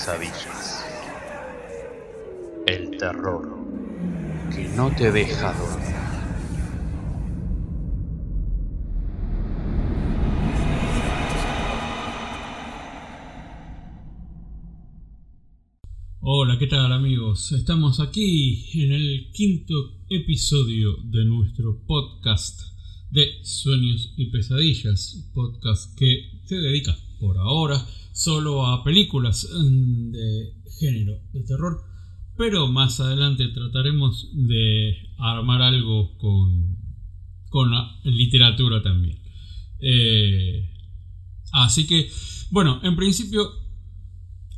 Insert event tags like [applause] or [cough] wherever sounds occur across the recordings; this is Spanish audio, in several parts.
pesadillas. El terror que no te deja dormir. Hola, ¿qué tal amigos? Estamos aquí en el quinto episodio de nuestro podcast de Sueños y Pesadillas, podcast que se dedica por ahora solo a películas mm, de género de terror, pero más adelante trataremos de armar algo con, con la literatura también. Eh, así que, bueno, en principio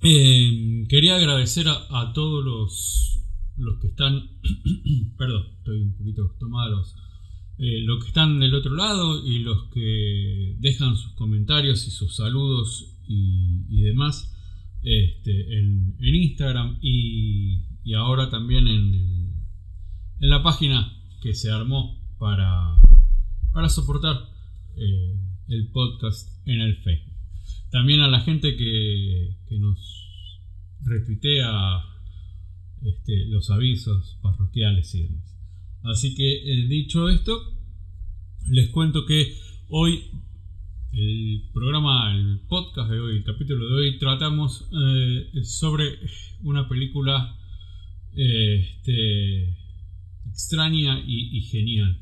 eh, quería agradecer a, todos los, los que están, [coughs] perdón, estoy un poquito tomado eh, los que están del otro lado y los que dejan sus comentarios y sus saludos y, demás este, en, Instagram y, ahora también en, en, la página que se armó para, para soportar eh, el podcast en el Facebook. También a la gente que, que nos retuitea este, los avisos parroquiales y demás. Así que eh, dicho esto, les cuento que hoy el programa, el podcast de hoy, el capítulo de hoy, tratamos eh, sobre una película eh, este, extraña y, genial.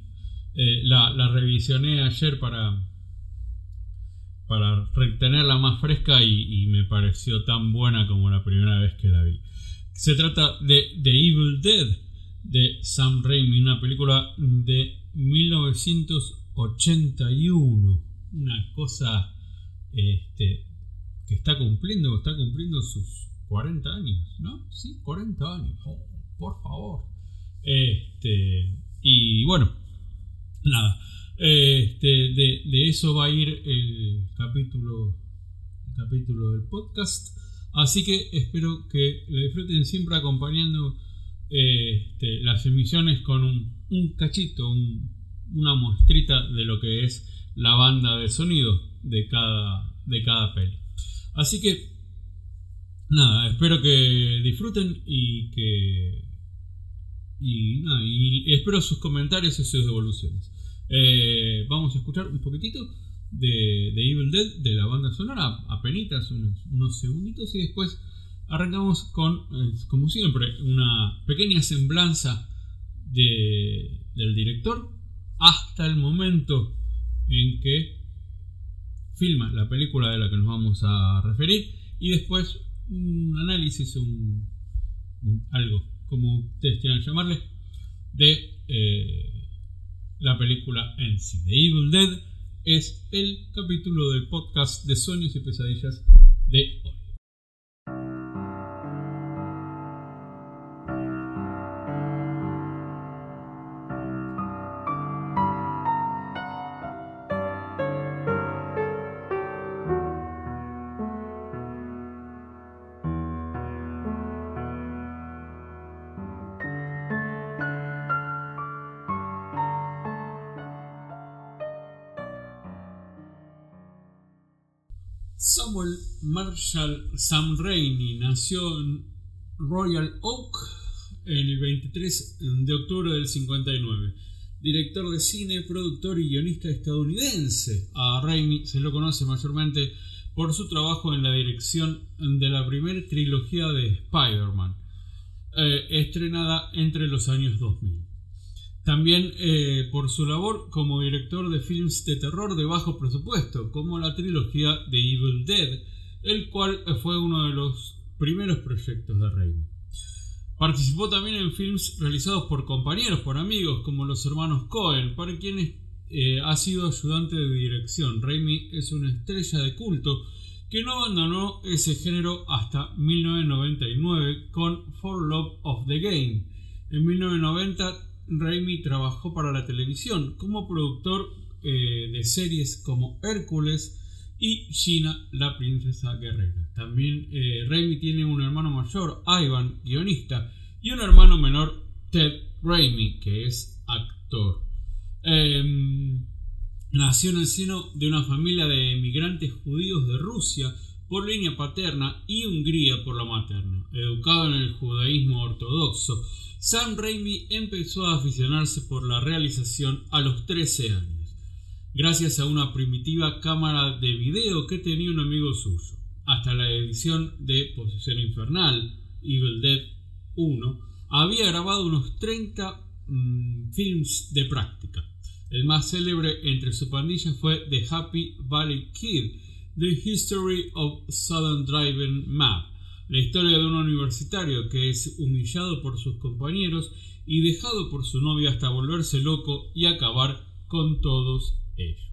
la, revisioné ayer para, para retenerla más fresca y, y, me pareció tan buena como la primera vez que la vi. Se trata de The Evil Dead de Sam Raimi, una película de 1981. Una cosa este, que está cumpliendo, está cumpliendo sus 40 años, ¿no? Sí, 40 años. Oh, por favor. Este, y bueno, nada. Este, de, eso va a ir el capítulo, el capítulo del podcast. Así que espero que lo disfruten siempre acompañando este, las emisiones con un, cachito, una muestrita de lo que es la banda de sonido de cada, de cada peli. Así que, nada, espero que disfruten y que. Y, nada, y espero sus comentarios y sus devoluciones. Eh, vamos a escuchar un poquitito de, Evil Dead, de la banda sonora, apenas unos, unos segunditos y después Arrancamos con, eh, como siempre, una pequeña semblanza del director hasta el momento en que filma la película de la que nos vamos a referir y después un análisis, un, algo, como ustedes quieran llamarle, de eh, la película en sí. The Evil Dead es el capítulo del podcast de sueños y pesadillas de hoy. Sam Rainey nació en Royal Oak el 23 de octubre del 59. Director de cine, productor y guionista estadounidense. A Raimi se lo conoce mayormente por su trabajo en la dirección de la primera trilogía de Spider-Man, eh, estrenada entre los años 2000. También eh, por su labor como director de films de terror de bajo presupuesto, como la trilogía de Evil Dead, el cual fue uno de los primeros proyectos de Raimi. Participó también en films realizados por compañeros, por amigos, como los hermanos Cohen, para quienes eh, ha sido ayudante de dirección. Raimi es una estrella de culto que no abandonó ese género hasta 1999 con For Love of the Game. En 1990 Raimi trabajó para la televisión como productor eh, de series como Hércules y Gina, la princesa guerrera. También eh, Raimi tiene un hermano mayor, Ivan, guionista, y un hermano menor, Ted Raimi, que es actor. Em, nació en el seno de una familia de emigrantes judíos de Rusia por línea paterna y Hungría por la materna. Educado en el judaísmo ortodoxo, Sam Raimi empezó a aficionarse por la realización a los 13 años, gracias a una primitiva cámara de video que tenía un amigo suyo. Hasta la edición de Posesión Infernal, Evil Dead 1, había grabado unos 30 mm, films de práctica. El más célebre entre su pandilla fue The Happy Valley Kid, The History of Southern Driving Map, la historia de un universitario que es humillado por sus compañeros y dejado por su novia hasta volverse loco y acabar con todos ellos.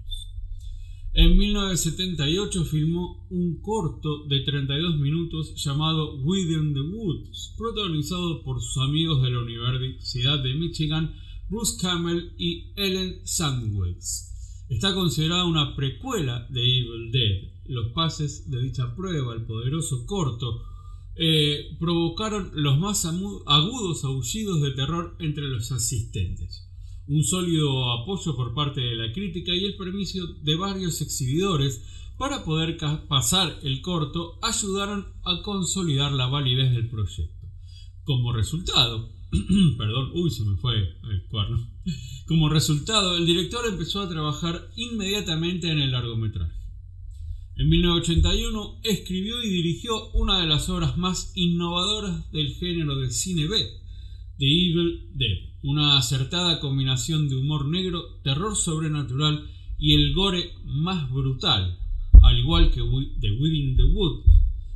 En 1978 filmó un corto de 32 minutos llamado Within the Woods, protagonizado por sus amigos de la Universidad de Michigan, Bruce Campbell y Ellen Sandwich. Está considerada una precuela de Evil Dead. Los pases de dicha prueba, el poderoso corto, eh, provocaron los más agudos aullidos de terror entre los asistentes un sólido apoyo por parte de la crítica y el permiso de varios exhibidores para poder pasar el corto ayudaron a consolidar la validez del proyecto. Como resultado, [clears throat] perdón, uy, se me fue el cuerno. [laughs] Como resultado, el director empezó a trabajar inmediatamente en el largometraje. En 1981 escribió y dirigió una de las obras más innovadoras del género del cine B, The Evil Dead una acertada combinación de humor negro, terror sobrenatural y el gore más brutal, al igual que The Within the Wood.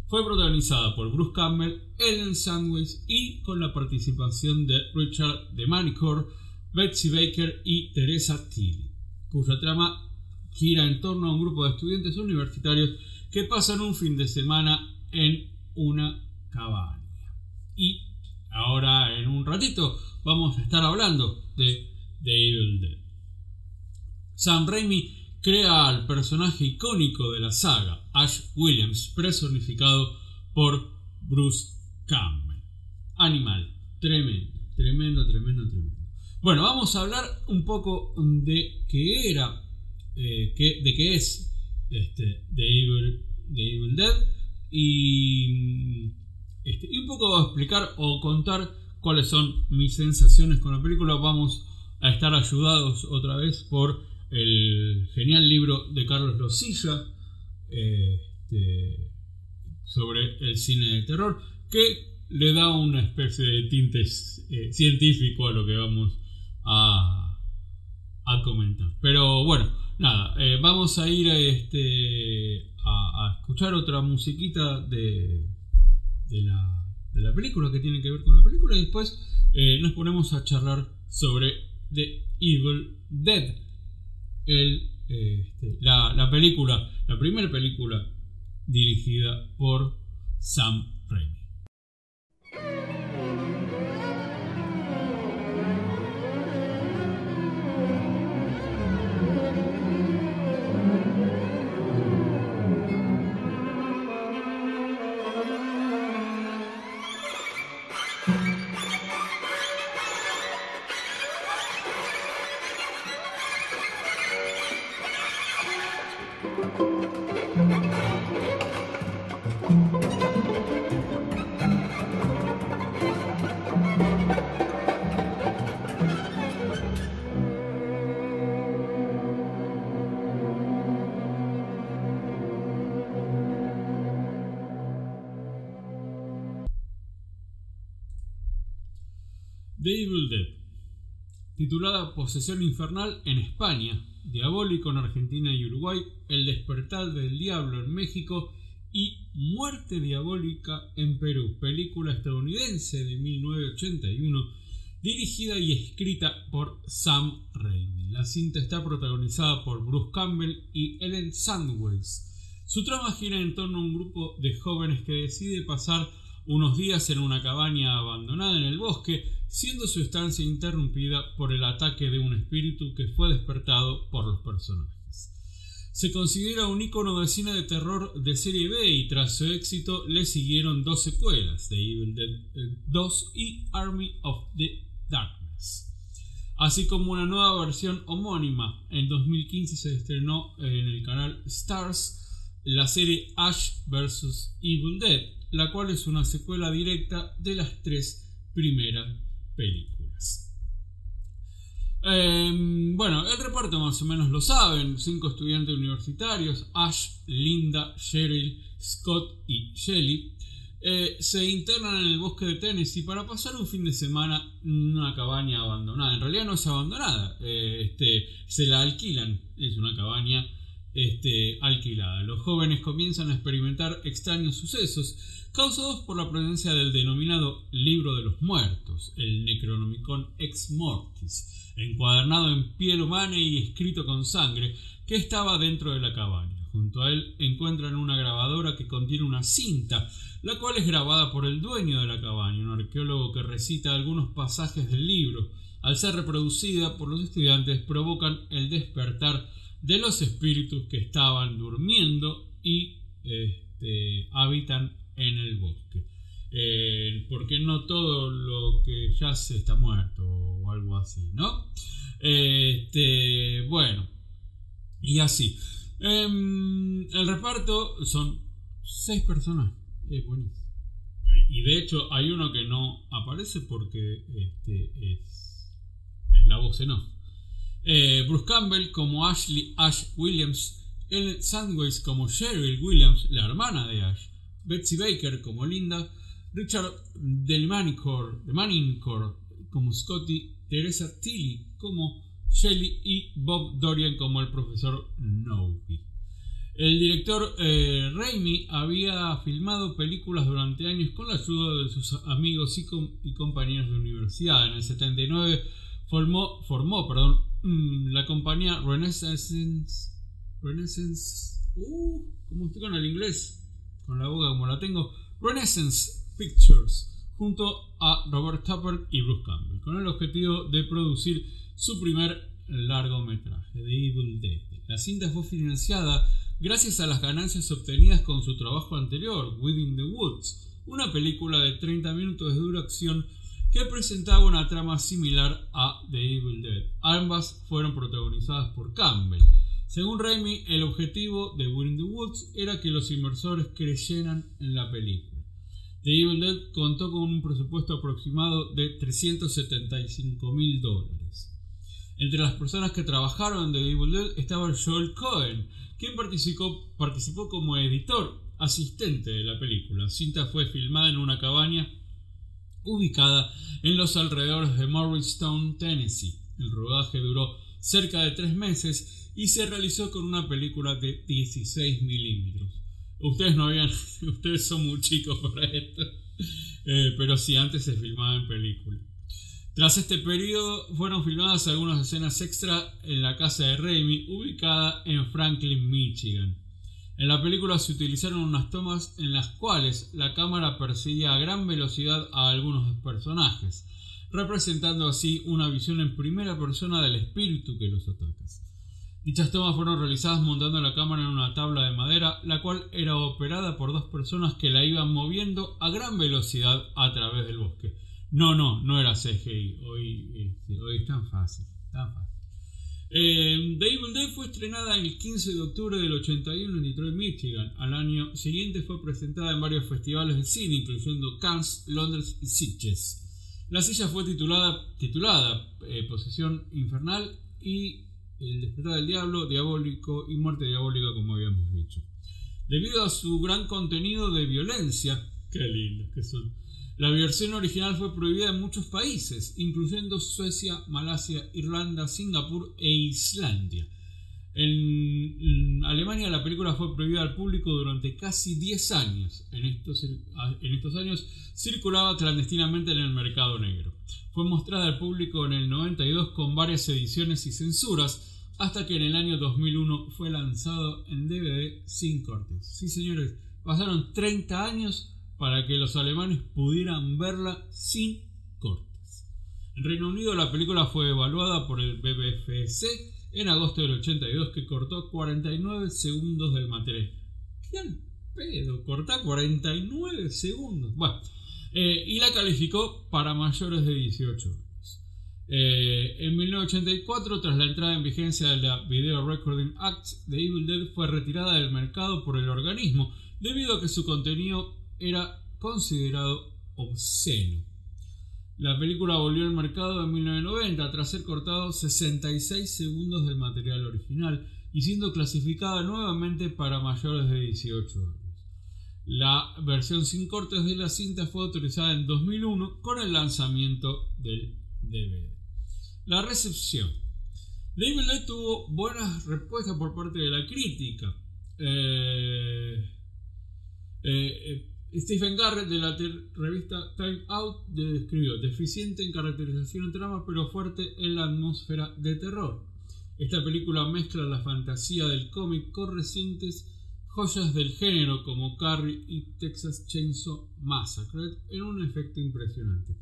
Fue protagonizada por Bruce Campbell, Ellen Sandwich y con la participación de Richard de Manicor, Betsy Baker y Teresa Tilly, cuya trama gira en torno a un grupo de estudiantes universitarios que pasan un fin de semana en una cabaña. Ahora en un ratito vamos a estar hablando de The Evil Dead. Sam Raimi crea al personaje icónico de la saga, Ash Williams, personificado por Bruce Campbell. Animal, tremendo, tremendo, tremendo, tremendo. Bueno, vamos a hablar un poco de qué era, eh, de qué es este, The, Evil, Dead y, este, y un poco explicar o contar cuáles son mis sensaciones con la película. Vamos a estar ayudados otra vez por el genial libro de Carlos Losilla este, sobre el cine de terror, que le da una especie de tinte eh, científico a lo que vamos a, a comentar. Pero bueno, nada, eh, vamos a ir a, este, a, escuchar otra musiquita de, de la de la película que tiene que ver con la película y después eh, nos ponemos a charlar sobre The Evil Dead, el, este, la, la, película, la primera película dirigida por Sam Raimi. The Evil Dead, titulada Posesión Infernal en España, Diabólico en Argentina y Uruguay, El Despertar del Diablo en México y Muerte Diabólica en Perú, película estadounidense de 1981, dirigida y escrita por Sam Raimi. La cinta está protagonizada por Bruce Campbell y Ellen Sandwich. Su trama gira en torno a un grupo de jóvenes que decide pasar unos días en una cabaña abandonada en el bosque, siendo su estancia interrumpida por el ataque de un espíritu que fue despertado por los personajes. Se considera un icono de de terror de serie B y tras su éxito le siguieron dos secuelas, The Evil Dead 2 y Army of the Darkness. Así como una nueva versión homónima. En 2015 se estrenó en el canal Stars la serie Ash vs. Evil Dead, la cual es una secuela directa de las tres primeras películas. Em, bueno, el reparto más o menos lo saben, cinco estudiantes universitarios, Ash, Linda, Cheryl, Scott y Shelly, eh, se internan en el bosque de Tennessee para pasar un fin de semana en una cabaña abandonada. En realidad no es abandonada, eh, este, se la alquilan, es una cabaña este, alquilada. Los jóvenes comienzan a experimentar extraños sucesos causados por la presencia del denominado libro de los muertos, el Necronomicon Ex Mortis, encuadernado en piel humana y escrito con sangre, que estaba dentro de la cabaña. Junto a él encuentran una grabadora que contiene una cinta, la cual es grabada por el dueño de la cabaña, un arqueólogo que recita algunos pasajes del libro. Al ser reproducida por los estudiantes, provocan el despertar de los espíritus que estaban durmiendo y este, habitan en el bosque. Eh, porque no todo lo que yace está muerto o algo así, ¿no? Este, bueno, y así. Em, el reparto son seis personas. Es buenísimo. Y de hecho hay uno que no aparece porque este, es, la voz en off. Eh, Bruce Campbell como Ashley Ash Williams, El Sandwich como Cheryl Williams, la hermana de Ash, Betsy Baker como Linda, Richard Del Manicor como Scotty, Teresa Tilly como Shelley y Bob Dorian como el profesor Novi. El director eh, Raimi había filmado películas durante años con la ayuda de sus amigos y, compañeros de universidad. En el 79 formó, formó perdón, la compañía Renaissance. Renaissance. Uh, como estoy con el inglés, con la boca como la tengo. Renaissance Pictures junto a Robert Tupper y Bruce Campbell, con el objetivo de producir su primer largometraje, The Evil Dead. La cinta fue financiada gracias a las ganancias obtenidas con su trabajo anterior, Within the Woods, una película de 30 minutos de duración que presentaba una trama similar a The Evil Dead. Ambas fueron protagonizadas por Campbell. Según Raimi, el objetivo de Within the Woods era que los inversores creyeran en la película. The Evil Dead contó con un presupuesto aproximado de 375 mil dólares. Entre las personas que trabajaron en The Evil Dead estaba Joel Cohen, quien participó, participó como editor asistente de la película. cinta fue filmada en una cabaña ubicada en los alrededores de Morristown, Tennessee. El rodaje duró cerca de tres meses y se realizó con una película de 16 milímetros. Ustedes no habían, [laughs] ustedes son muy chicos para esto. Eh, pero sí, antes se filmaba en película. Tras este periodo fueron filmadas algunas escenas extra en la casa de Raimi, ubicada en Franklin, Michigan. En la película se utilizaron unas tomas en las cuales la cámara perseguía a gran velocidad a algunos personajes, representando así una visión en primera persona del espíritu que los ataca. Dichas tomas fueron realizadas montando la cámara en una tabla de madera, la cual era operada por dos personas que la iban moviendo a gran velocidad a través del bosque. No, no, no era CGI. Hoy, este, hoy es tan fácil, tan fácil. Eh, The Evil fue estrenada el 15 de octubre del 81 en Detroit, Michigan. Al año siguiente fue presentada en varios festivales de cine, incluyendo Cannes, Londres y Sitges. La silla fue titulada, titulada eh, Posesión Infernal y el despertar del diablo, diabólico y muerte diabólica, como habíamos dicho. Debido a su gran contenido de violencia, qué lindos que son, la versión original fue prohibida en muchos países, incluyendo Suecia, Malasia, Irlanda, Singapur e Islandia. En, Alemania la película fue prohibida al público durante casi 10 años. En estos, en estos, años circulaba clandestinamente en el mercado negro. Fue mostrada al público en el 92 con varias ediciones y censuras, hasta que en el año 2001 fue lanzado en DVD sin cortes. Sí, señores, pasaron 30 años para que los alemanes pudieran verla sin cortes. En Reino Unido la película fue evaluada por el BBFC en agosto del 82 que cortó 49 segundos del material. ¿Qué al pedo? Corta 49 segundos. Bueno, eh, y la calificó para mayores de 18 años. Eh, en 1984, tras la entrada en vigencia de la Video Recording Act, The Evil Dead fue retirada del mercado por el organismo debido a que su contenido era considerado obsceno. La película volvió al mercado en 1990 tras ser cortado 66 segundos del material original y siendo clasificada nuevamente para mayores de 18 años. La versión sin cortes de la cinta fue autorizada en 2001 con el lanzamiento del DVD. La recepción. Evil Dead tuvo buenas respuestas por parte de la crítica. Eh, eh, Stephen Garrett de la revista Time Out describió deficiente en caracterización y trama pero fuerte en la atmósfera de terror. Esta película mezcla la fantasía del cómic con recientes joyas del género como Carrie y Texas Chainsaw Massacre en un efecto impresionante.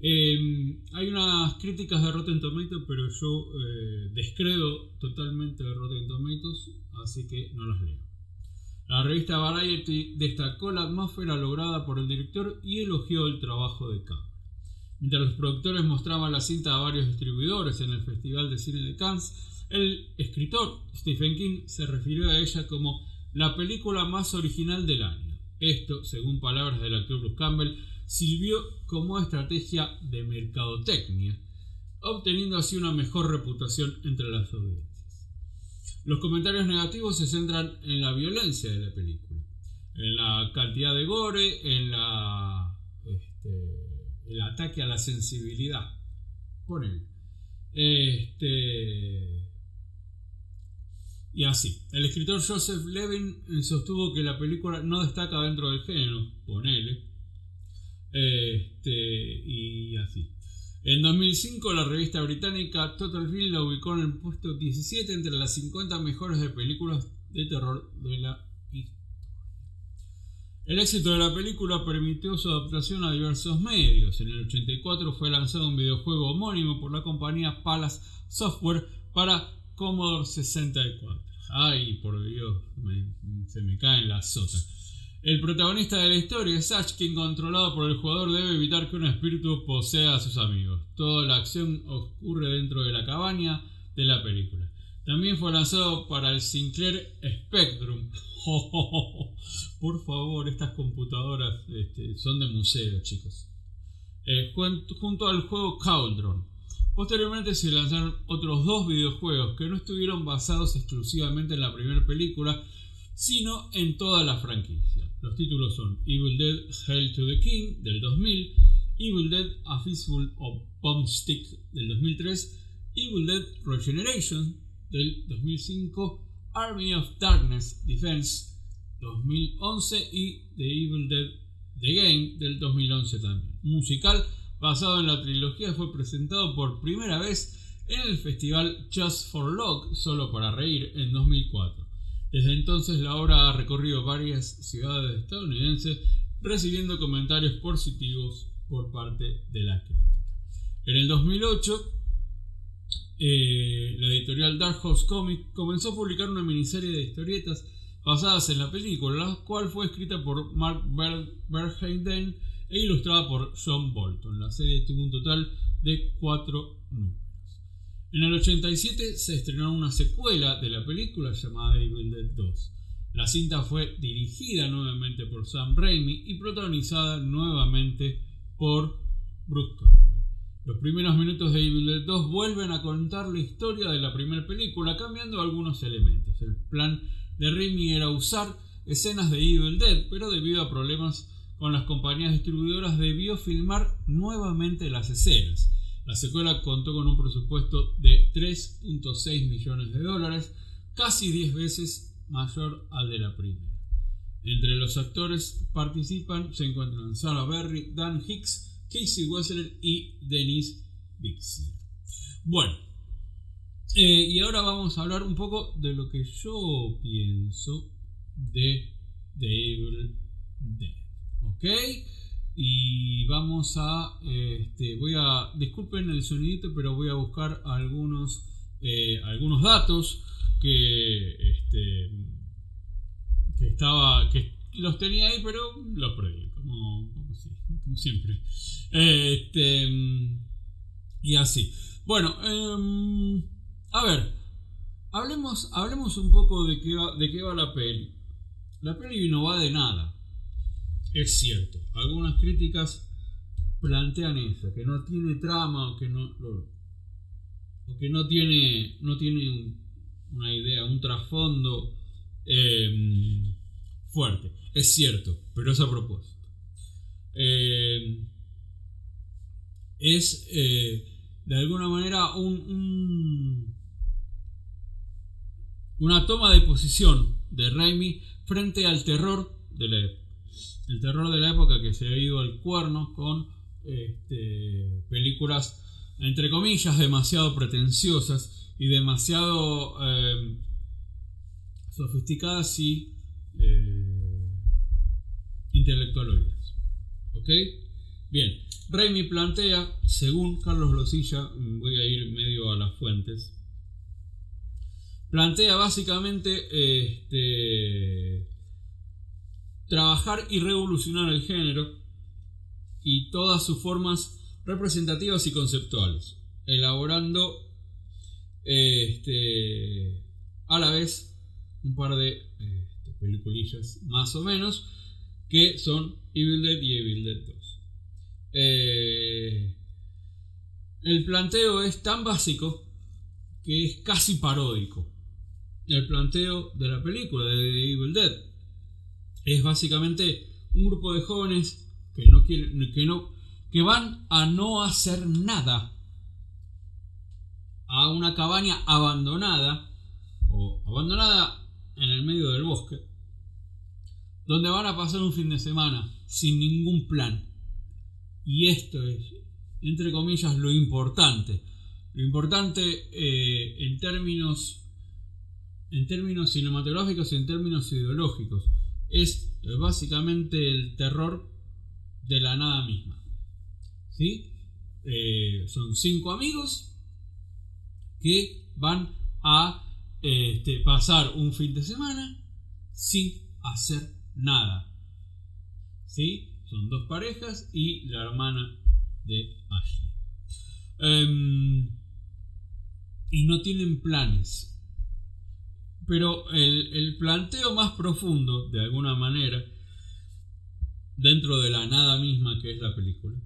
Em, hay unas críticas de Rotten Tomatoes, pero yo eh, descredo totalmente de Rotten Tomatoes, así que no las leo. La revista Variety destacó la atmósfera lograda por el director y elogió el trabajo de cámara. Mientras los productores mostraban la cinta a varios distribuidores en el Festival de Cine de Cannes, el escritor Stephen King se refirió a ella como la película más original del año. Esto, según palabras del actor Bruce Campbell, sirvió como estrategia de mercadotecnia, obteniendo así una mejor reputación entre las audiencias. Los comentarios negativos se centran en la violencia de la película, en la cantidad de gore, en la este, el ataque a la sensibilidad. Él. Este, y así. El escritor Joseph Levin sostuvo que la película no destaca dentro del género. Ponele. Este, y así. En 2005 la revista británica Total Film la ubicó en el puesto 17 entre las 50 mejores de películas de terror de la historia. El éxito de la película permitió su adaptación a diversos medios. En el 84 fue lanzado un videojuego homónimo por la compañía Palace Software para Commodore 64. Ay, por Dios, se me caen las sotas. El protagonista de la historia es Ash, quien controlado por el jugador debe evitar que un espíritu posea a sus amigos. Toda la acción ocurre dentro de la cabaña de la película. También fue lanzado para el Sinclair Spectrum. [laughs] por favor, estas computadoras este, son de museo, chicos. Eh, junto al juego Cauldron. Posteriormente se lanzaron otros dos videojuegos que no estuvieron basados exclusivamente en la primera película, sino en toda la franquicia. Los títulos son Evil Dead Hail to the King del 2000, Evil Dead A Fistful of Bombstick del 2003, Evil Dead Regeneration del 2005, Army of Darkness Defense 2011 y The Evil Dead The Game del 2011 también. Musical basado en la trilogía fue presentado por primera vez en el festival Just for Log, solo para reír, en 2004. Desde entonces la obra ha recorrido varias ciudades estadounidenses recibiendo comentarios positivos por parte de la crítica. En el 2008, eh, la editorial Dark Horse Comics comenzó a publicar una miniserie de historietas basadas en la película, la cual fue escrita por Mark Verheiden e ilustrada por John Bolton. La serie tuvo un total de cuatro números. En el 87 se estrenó una secuela de la película llamada Evil Dead 2. La cinta fue dirigida nuevamente por Sam Raimi y protagonizada nuevamente por Bruce Campbell. Los primeros minutos de Evil Dead 2 vuelven a contar la historia de la primera película, cambiando algunos elementos. El plan de Raimi era usar escenas de Evil Dead, pero debido a problemas con las compañías distribuidoras debió filmar nuevamente las escenas. La secuela contó con un presupuesto de 3.6 millones de dólares, casi 10 veces mayor al de la primera. Entre los actores participan se encuentran Sarah Berry, Dan Hicks, Casey Wessler y Denise Bixler. Bueno, eh, y ahora vamos a hablar un poco de lo que yo pienso de The Evil Dead. ¿Ok? Y vamos a este, voy a disculpen el sonidito pero voy a buscar algunos eh, algunos datos que este, que estaba que los tenía ahí pero los perdí como, como, siempre este, y así Bueno, em, a ver, hablemos, hablemos un poco de qué, va, de qué va la peli. La peli no va de nada. Es cierto, algunas críticas plantean eso, que no tiene trama o que no, o que no tiene, no tiene una idea, un trasfondo em, fuerte. Es cierto, pero es a propósito. Em, es eh, de alguna manera un, una toma de posición de Raimi frente al terror de la época. El terror de la época que se ha ido al cuerno con este, películas entre comillas, demasiado pretenciosas y demasiado eh, sofisticadas y eh, intelectualoides. ¿Ok? Bien, Raimi plantea, según Carlos Losilla, voy a ir medio a las fuentes, plantea básicamente este, trabajar y revolucionar el género y todas sus formas representativas y conceptuales, elaborando este, a la vez un par de este, peliculillas más o menos que son Evil Dead y Evil Dead 2. Eh, el planteo es tan básico que es casi paródico. El planteo de la película de Evil Dead es básicamente un grupo de jóvenes que no quieren, que no que van a no hacer nada. A una cabaña abandonada o abandonada en el medio del bosque donde van a pasar un fin de semana sin ningún plan. Y esto es entre comillas lo importante. Lo importante eh, en términos en términos cinematográficos y en términos ideológicos es eh, básicamente el terror de la nada misma ¿sí? Eh, son cinco amigos que van a este, pasar un fin de semana sin hacer nada. ¿Sí? Son dos parejas y la hermana de Ashley. Em, y no tienen planes. Pero el, el planteo más profundo, de alguna manera, dentro de la nada misma que es la película,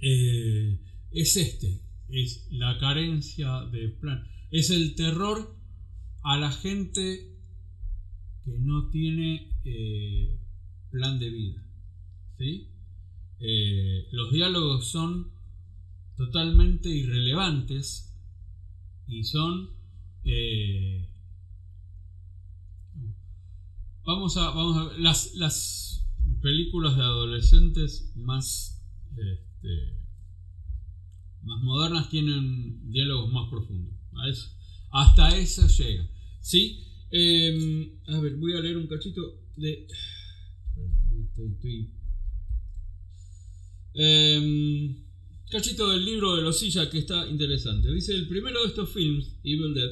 eh, es este, es la carencia de plan, es el terror a la gente que no tiene eh, plan de vida. Eh, los diálogos son totalmente irrelevantes y son... vamos, a, vamos a ver las, las películas de adolescentes más... Este, más modernas tienen diálogos más profundos. hasta eso llega. ¿Sí? Em, a ver, voy a leer un cachito de... Em, cachito del libro de Losilla que está interesante. Dice, el primero de estos films, Evil Dead,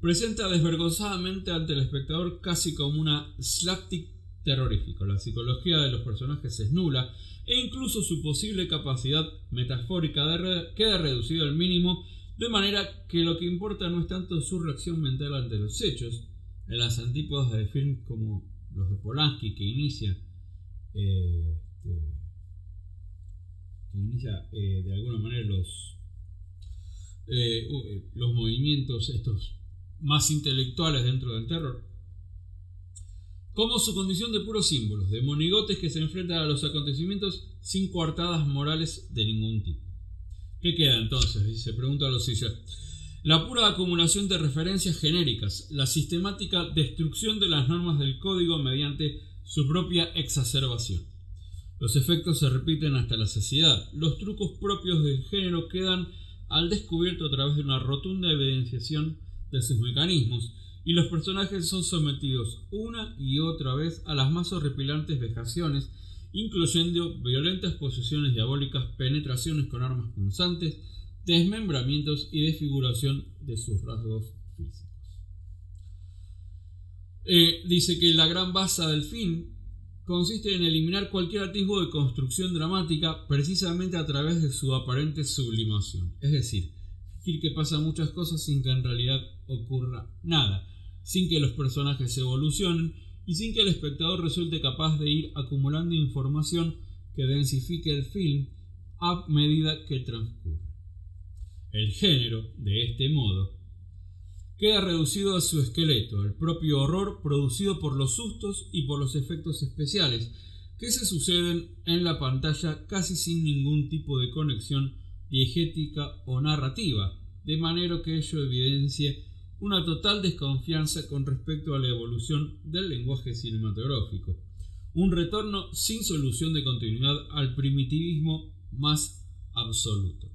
presenta desvergonzadamente ante el espectador casi como una slapstick terrorífico. La psicología de los personajes es nula e incluso su posible capacidad metafórica queda reducida al mínimo, de manera que lo que importa no es tanto su reacción mental ante los hechos, en las antípodas de films como los de Polanski que inicia, eh, este, inicia eh, de alguna manera los, eh, los movimientos estos más intelectuales dentro del terror, como su condición de puros símbolos, de monigotes que se enfrentan a los acontecimientos sin coartadas morales de ningún tipo. ¿Qué queda entonces? Se pregunta a los La pura acumulación de referencias genéricas, la sistemática destrucción de las normas del código mediante su propia exacerbación. Los efectos se repiten hasta la saciedad. Los trucos propios del género quedan al descubierto a través de una rotunda evidenciación de sus mecanismos y los personajes son sometidos una y otra vez a las más horripilantes vejaciones, incluyendo violentas posesiones diabólicas, penetraciones con armas punzantes, desmembramientos y desfiguración de sus rasgos físicos. Eh, dice que la gran base del film consiste en eliminar cualquier atisbo de construcción dramática precisamente a través de su aparente sublimación. Es decir, fingir que pasan muchas cosas sin que en realidad ocurra nada, sin que los personajes evolucionen y sin que el espectador resulte capaz de ir acumulando información que densifique el film a medida que transcurre. El género, de este modo, queda reducido a su esqueleto, al propio horror producido por los sustos y por los efectos especiales que se suceden en la pantalla casi sin ningún tipo de conexión diegética o narrativa, de manera que ello evidencie una total desconfianza con respecto a la evolución del lenguaje cinematográfico, un retorno sin solución de continuidad al primitivismo más absoluto.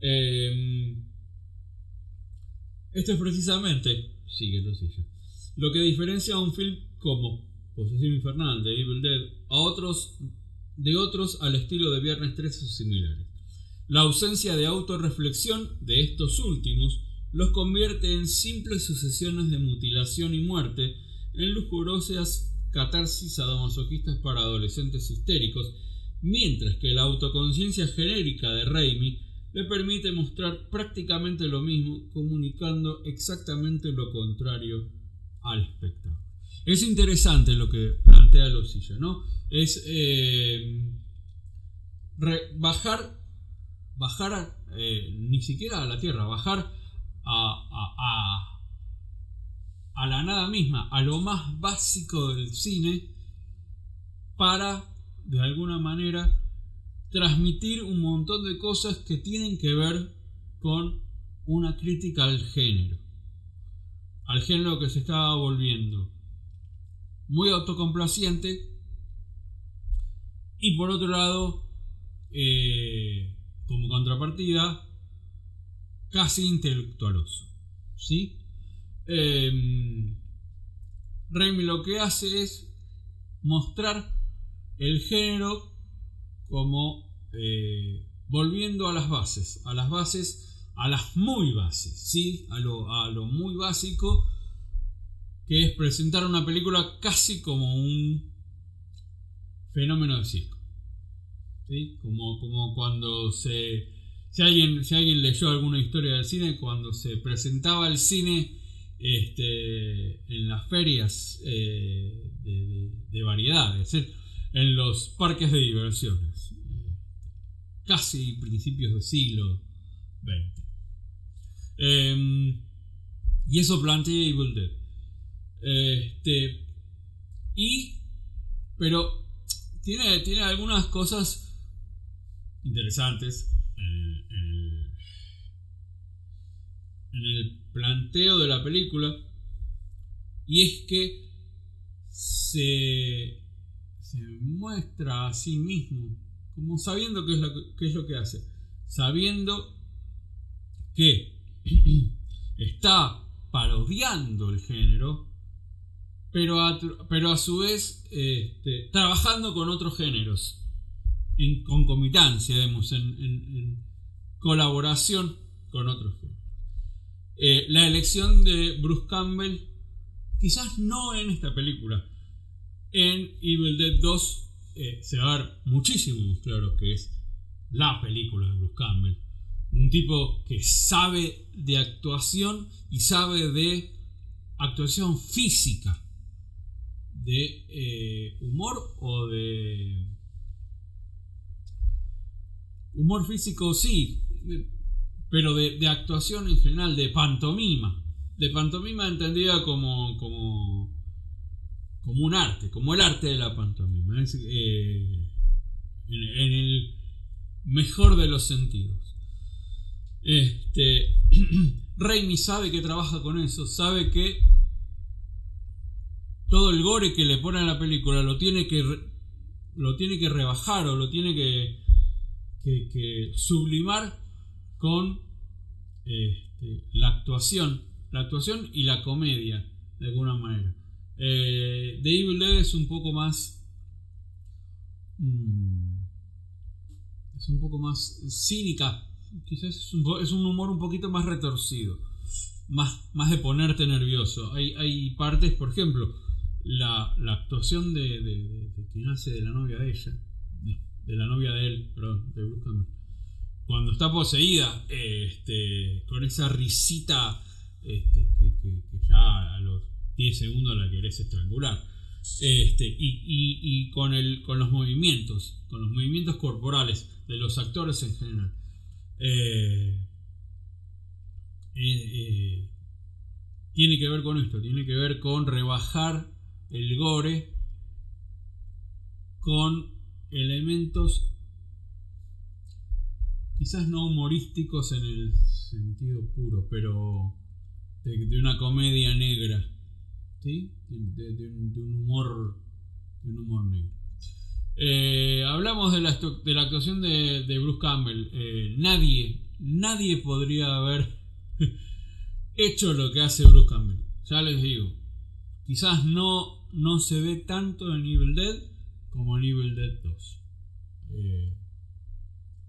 Em, esto es precisamente, sigue lo que diferencia a un film como Posesión Infernal de Evil Dead a otros, de otros al estilo de Viernes 13 o similares. La ausencia de autorreflexión de estos últimos los convierte en simples sucesiones de mutilación y muerte, en lujuriosas catarsis sadomasoquistas para adolescentes histéricos, mientras que la autoconciencia genérica de Raimi le permite mostrar prácticamente lo mismo, comunicando exactamente lo contrario al espectador. Es interesante lo que plantea Losilla, ¿no? Es eh, bajar, bajar eh, ni siquiera a la tierra, bajar a, a, a la nada misma, a lo más básico del cine, para, de alguna manera, transmitir un montón de cosas que tienen que ver con una crítica al género. Al género que se estaba volviendo muy autocomplaciente y por otro lado, eh, como contrapartida, casi intelectualoso. ¿sí? Eh, lo que hace es mostrar el género como eh, volviendo a las bases, a las bases, a las muy bases, ¿sí? a, lo, a lo muy básico, que es presentar una película casi como un fenómeno de circo. ¿sí? Como, como cuando se... Si alguien, si alguien leyó alguna historia del cine, cuando se presentaba el cine este, en las ferias eh, de, de, variedades, en los parques de diversiones, casi principios del siglo XX. Em, y eso plantea Evil. Este, y, pero tiene, tiene algunas cosas interesantes en el planteo de la película. Y es que se se muestra a sí mismo, como sabiendo qué es lo que, hace, sabiendo que [clears throat] está parodiando el género, pero a, pero a su vez este, trabajando con otros géneros, en concomitancia, digamos, en, colaboración con otros géneros. Eh, la elección de Bruce Campbell, quizás no en esta película, en Evil Dead 2 eh, se va a ver muchísimo claro que es la película de Bruce Campbell. Un tipo que sabe de actuación y sabe de actuación física, de eh, humor o de... Humor físico sí, pero de, de, actuación en general, de pantomima. De pantomima entendida como, como como un arte, como el arte de la pantomima, eh, en, el mejor de los sentidos. Este, [clears throat] Raimi sabe que trabaja con eso, sabe que todo el gore que le pone a la película lo tiene que, lo tiene que rebajar o lo tiene que, que, sublimar con este, la actuación, la actuación y la comedia, de alguna manera. Eh, The Evil Dead es un poco más. Mm, es un poco más cínica. Quizás es un, humor un poquito más retorcido. Más, más de ponerte nervioso. Hay, hay partes, por ejemplo, la, actuación de, quien hace de la novia de ella, de la novia de él, perdón, de Bruce cuando está poseída, este, con esa risita este, que, ya a los 10 segundos la querés estrangular. Este, y, con, el, con los movimientos, con los movimientos corporales de los actores en general. Eh, eh, eh, tiene que ver con esto, tiene que ver con rebajar el gore con elementos quizás no humorísticos en el sentido puro, pero de, una comedia negra, ¿sí? De, un, humor, de un humor negro. Eh, hablamos de la, de la, actuación de, Bruce Campbell. Eh, nadie, nadie podría haber [laughs] hecho lo que hace Bruce Campbell. Ya les digo, quizás no, no se ve tanto en Evil Dead como en Evil Dead 2. Eh,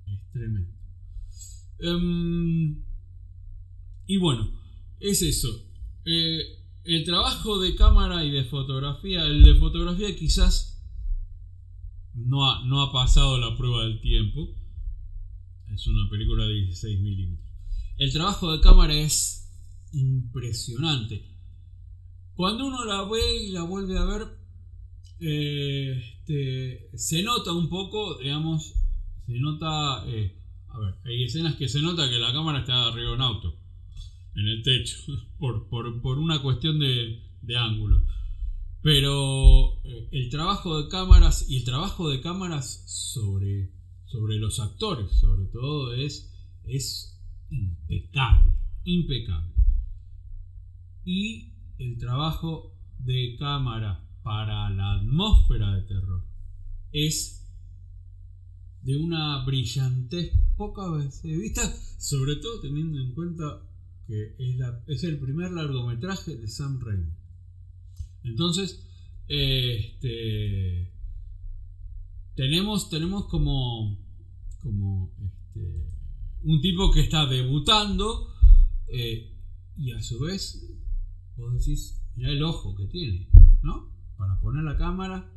es tremendo. Em, y bueno, es eso. Eh, el trabajo de cámara y de fotografía, el de fotografía quizás no ha, pasado la prueba del tiempo. Es una película de 16 milímetros. El trabajo de cámara es impresionante. Cuando uno la ve y la vuelve a ver, eh, este, se nota un poco, digamos, se nota, eh, a ver, hay escenas que se nota que la cámara está arriba de un auto, en el techo, [laughs] por, una cuestión de, ángulo. Pero eh, el trabajo de cámaras y el trabajo de cámaras sobre, sobre los actores, sobre todo, es, es impecable, impecable. Y el trabajo de cámara para la atmósfera de terror es de una brillantez poca vez vista, sobre todo teniendo en cuenta es, el primer largometraje de Sam Raimi. Entonces, este, tenemos, tenemos como, este, un tipo que está debutando eh, y a su vez, vos decís, mira el ojo que tiene, ¿no? Para poner la cámara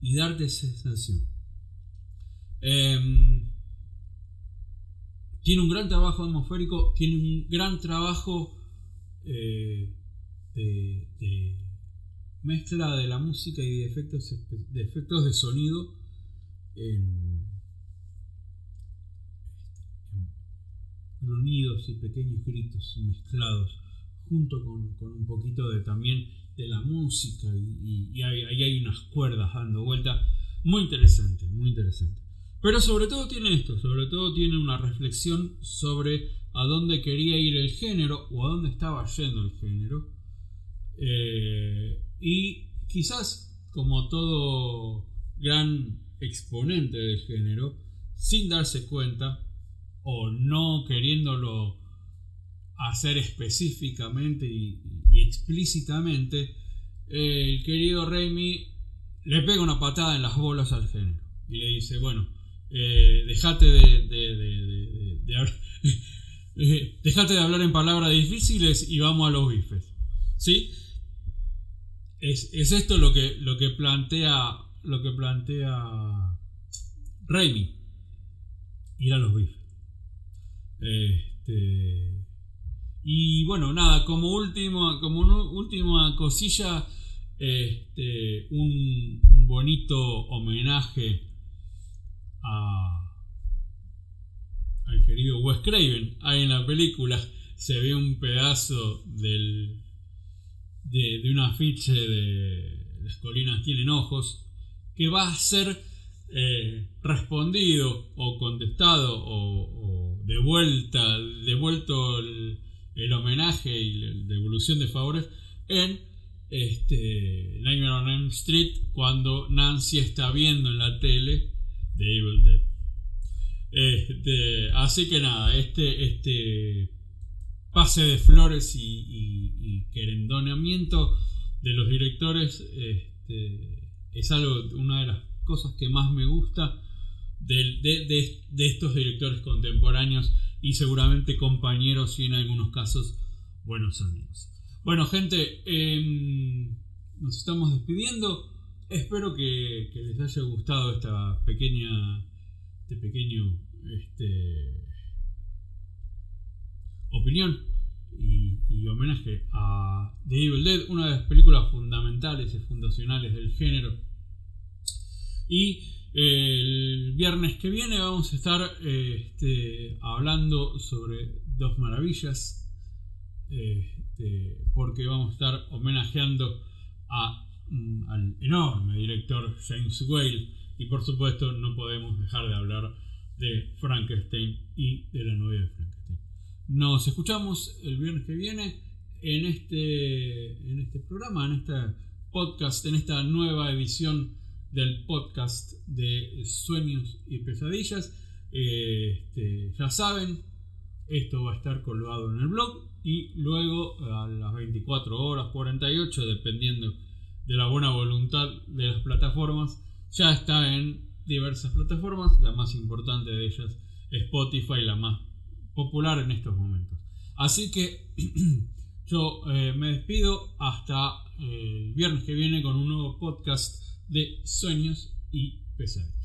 y darte sensación. Em, tiene un gran trabajo atmosférico, tiene un gran trabajo eh, de, mezcla de la música y de efectos de, sonido en, grunidos y pequeños gritos mezclados junto con, un poquito de también de la música y, ahí hay unas cuerdas dando vuelta. Muy interesante muy interesante pero sobre todo tiene esto, sobre todo tiene una reflexión sobre a dónde quería ir el género o a dónde estaba yendo el género. Eh, y quizás, como todo gran exponente del género, sin darse cuenta o no queriéndolo hacer específicamente y, explícitamente, el querido Raimi le pega una patada en las bolas al género y le dice, bueno, eh, dejate de, [laughs] de, hablar en palabras difíciles y vamos a los bifes. ¿Sí? Es, esto lo que, lo que plantea lo que plantea Raimi. Ir a los bifes. Este, y bueno, nada, como última, como última cosilla, este, un, un bonito homenaje querido Wes Craven. Ahí en la película se ve un pedazo del, de, un afiche de Las colinas tienen ojos que va a ser eh, respondido o contestado o, devuelta, devuelto el, homenaje y la devolución de favores en este, Nightmare on Elm Street cuando Nancy está viendo en la tele de Evil Dead. Este, así que nada, este, este pase de flores y, y, querendoneamiento de los directores este, es algo, una de las cosas que más me gusta de, de, estos directores contemporáneos y seguramente compañeros y en algunos casos buenos amigos. Bueno gente, em, nos estamos despidiendo. Espero que les haya gustado esta pequeña, este pequeño, este, opinión y, homenaje a The Evil Dead, una de las películas fundamentales y fundacionales del género. Y el viernes que viene vamos a estar este, hablando sobre dos maravillas. Este, porque vamos a estar homenajeando a, mm, al enorme director James Whale. Y por supuesto no podemos dejar de hablar de Frankenstein y de la novia de Frankenstein. Nos escuchamos el viernes que viene en este, en este programa, en este podcast, en esta nueva edición del podcast de Sueños y Pesadillas. Este, ya saben, esto va a estar colgado en el blog y luego a las 24 horas, 48, dependiendo de la buena voluntad de las plataformas, ya está en diversas plataformas, la más importante de ellas Spotify, la más popular en estos momentos. Así que [clears throat] yo eh, me despido hasta eh, el viernes que viene con un nuevo podcast de sueños y pesadillas.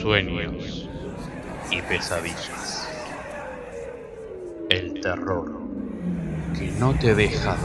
Sueños y pesadillas. El terror que no te deja.